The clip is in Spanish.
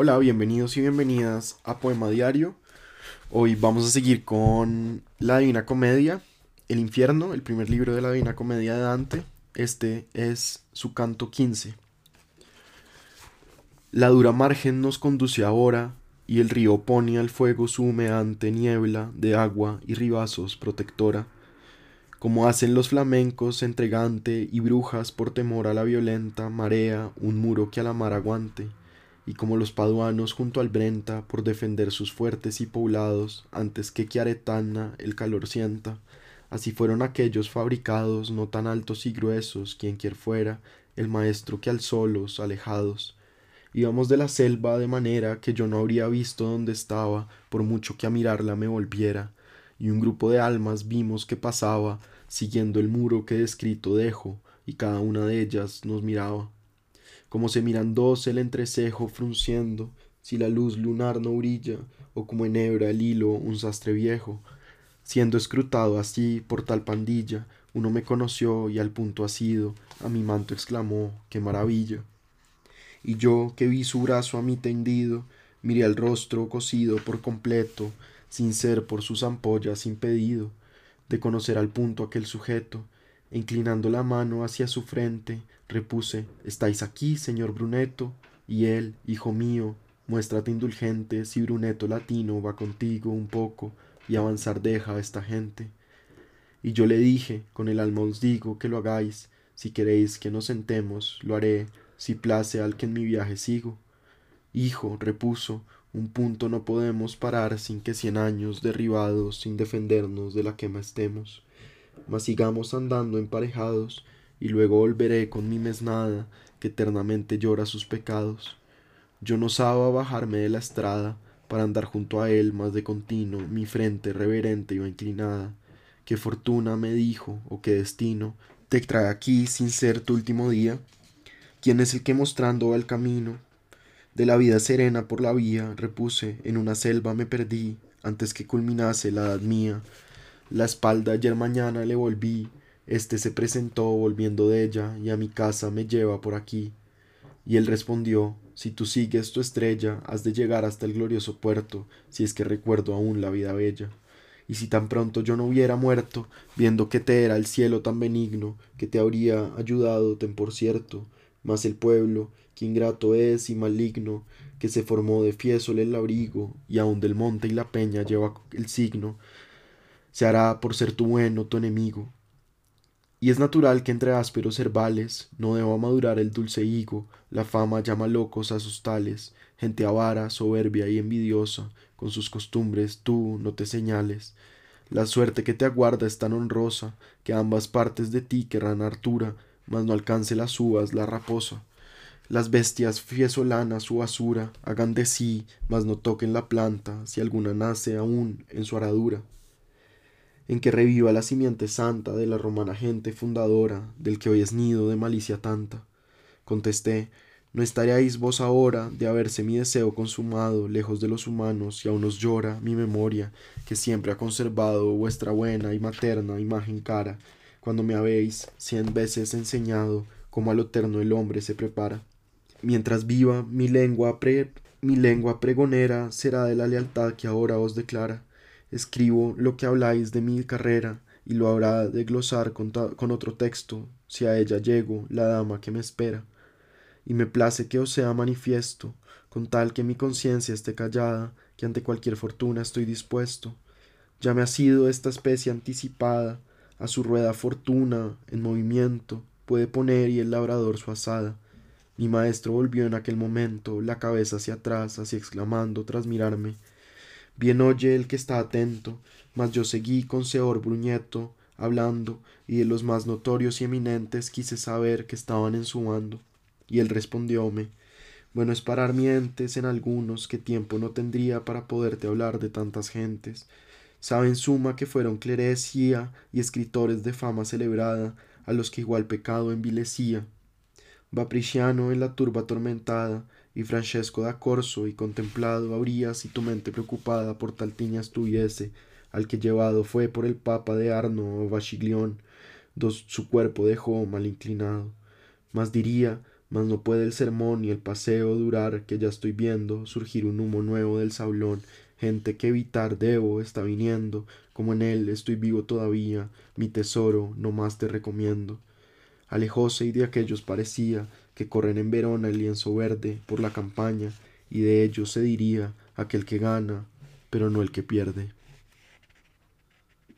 Hola, bienvenidos y bienvenidas a Poema Diario. Hoy vamos a seguir con La Divina Comedia, El Infierno, el primer libro de la Divina Comedia de Dante. Este es su canto 15. La dura margen nos conduce ahora, y el río pone al fuego su humeante niebla de agua y ribazos protectora, como hacen los flamencos entregante y brujas por temor a la violenta marea un muro que a la mar aguante y como los paduanos junto al Brenta por defender sus fuertes y poblados antes que Chiaretana el calor sienta, así fueron aquellos fabricados no tan altos y gruesos, quien quier fuera, el maestro que al solos, alejados. Íbamos de la selva de manera que yo no habría visto dónde estaba, por mucho que a mirarla me volviera, y un grupo de almas vimos que pasaba, siguiendo el muro que descrito dejo, y cada una de ellas nos miraba como se miran dos el entrecejo frunciendo, si la luz lunar no brilla, o como enhebra el hilo un sastre viejo. Siendo escrutado así por tal pandilla, uno me conoció y al punto asido a mi manto exclamó, qué maravilla. Y yo, que vi su brazo a mí tendido, miré el rostro cosido por completo, sin ser por sus ampollas impedido de conocer al punto aquel sujeto, inclinando la mano hacia su frente, repuse estáis aquí señor bruneto y él hijo mío muéstrate indulgente si bruneto latino va contigo un poco y avanzar deja a esta gente y yo le dije con el alma os digo que lo hagáis si queréis que nos sentemos lo haré si place al que en mi viaje sigo hijo repuso un punto no podemos parar sin que cien años derribados sin defendernos de la quema estemos mas sigamos andando emparejados y luego volveré con mi mesnada que eternamente llora sus pecados. Yo no osaba bajarme de la estrada para andar junto a él más de continuo, mi frente reverente iba inclinada. ¿Qué fortuna me dijo, o qué destino, te trae aquí sin ser tu último día? ¿Quién es el que mostrando va el camino? De la vida serena por la vía, repuse, en una selva me perdí, antes que culminase la edad mía. La espalda ayer mañana le volví, este se presentó volviendo de ella, y a mi casa me lleva por aquí. Y él respondió, Si tú sigues tu estrella, has de llegar hasta el glorioso puerto, si es que recuerdo aún la vida bella. Y si tan pronto yo no hubiera muerto, viendo que te era el cielo tan benigno, que te habría ayudado, ten por cierto, mas el pueblo, que ingrato es y maligno, que se formó de fiesole el abrigo, y aun del monte y la peña lleva el signo, se hará por ser tu bueno tu enemigo, y es natural que entre ásperos herbales no deba madurar el dulce higo, la fama llama locos a sus tales, gente avara, soberbia y envidiosa, con sus costumbres tú no te señales. La suerte que te aguarda es tan honrosa, que ambas partes de ti querrán hartura, mas no alcance las uvas la raposa. Las bestias fiesolanas su basura hagan de sí, mas no toquen la planta, si alguna nace aún en su aradura en que reviva la simiente santa de la romana gente fundadora, del que hoy es nido de malicia tanta. Contesté, ¿no estaríais vos ahora de haberse mi deseo consumado lejos de los humanos y aún os llora mi memoria, que siempre ha conservado vuestra buena y materna imagen cara, cuando me habéis cien veces enseñado cómo al eterno el hombre se prepara? Mientras viva mi lengua, pre mi lengua pregonera será de la lealtad que ahora os declara Escribo lo que habláis de mi carrera y lo habrá de glosar con, otro texto, si a ella llego, la dama que me espera. Y me place que os sea manifiesto, con tal que mi conciencia esté callada, que ante cualquier fortuna estoy dispuesto. Ya me ha sido esta especie anticipada, a su rueda fortuna, en movimiento, puede poner y el labrador su asada. Mi maestro volvió en aquel momento la cabeza hacia atrás, así exclamando tras mirarme Bien oye el que está atento, mas yo seguí con Seor Bruñeto hablando, y de los más notorios y eminentes quise saber que estaban en su bando. Y él respondióme Bueno es parar mientes en algunos que tiempo no tendría para poderte hablar de tantas gentes. Saben suma que fueron clerecía y escritores de fama celebrada, a los que igual pecado envilecía. Vapriciano en la turba atormentada, y Francesco da Corso y contemplado habrías y tu mente preocupada por tal tiña estuviese, al que llevado fue por el papa de Arno o Bachiglión, dos su cuerpo dejó mal inclinado. Mas diría, mas no puede el sermón ni el paseo durar, que ya estoy viendo surgir un humo nuevo del sablón, gente que evitar debo está viniendo, como en él estoy vivo todavía, mi tesoro no más te recomiendo. Alejóse y de aquellos parecía que corren en Verona el lienzo verde por la campaña, y de ellos se diría aquel que gana, pero no el que pierde.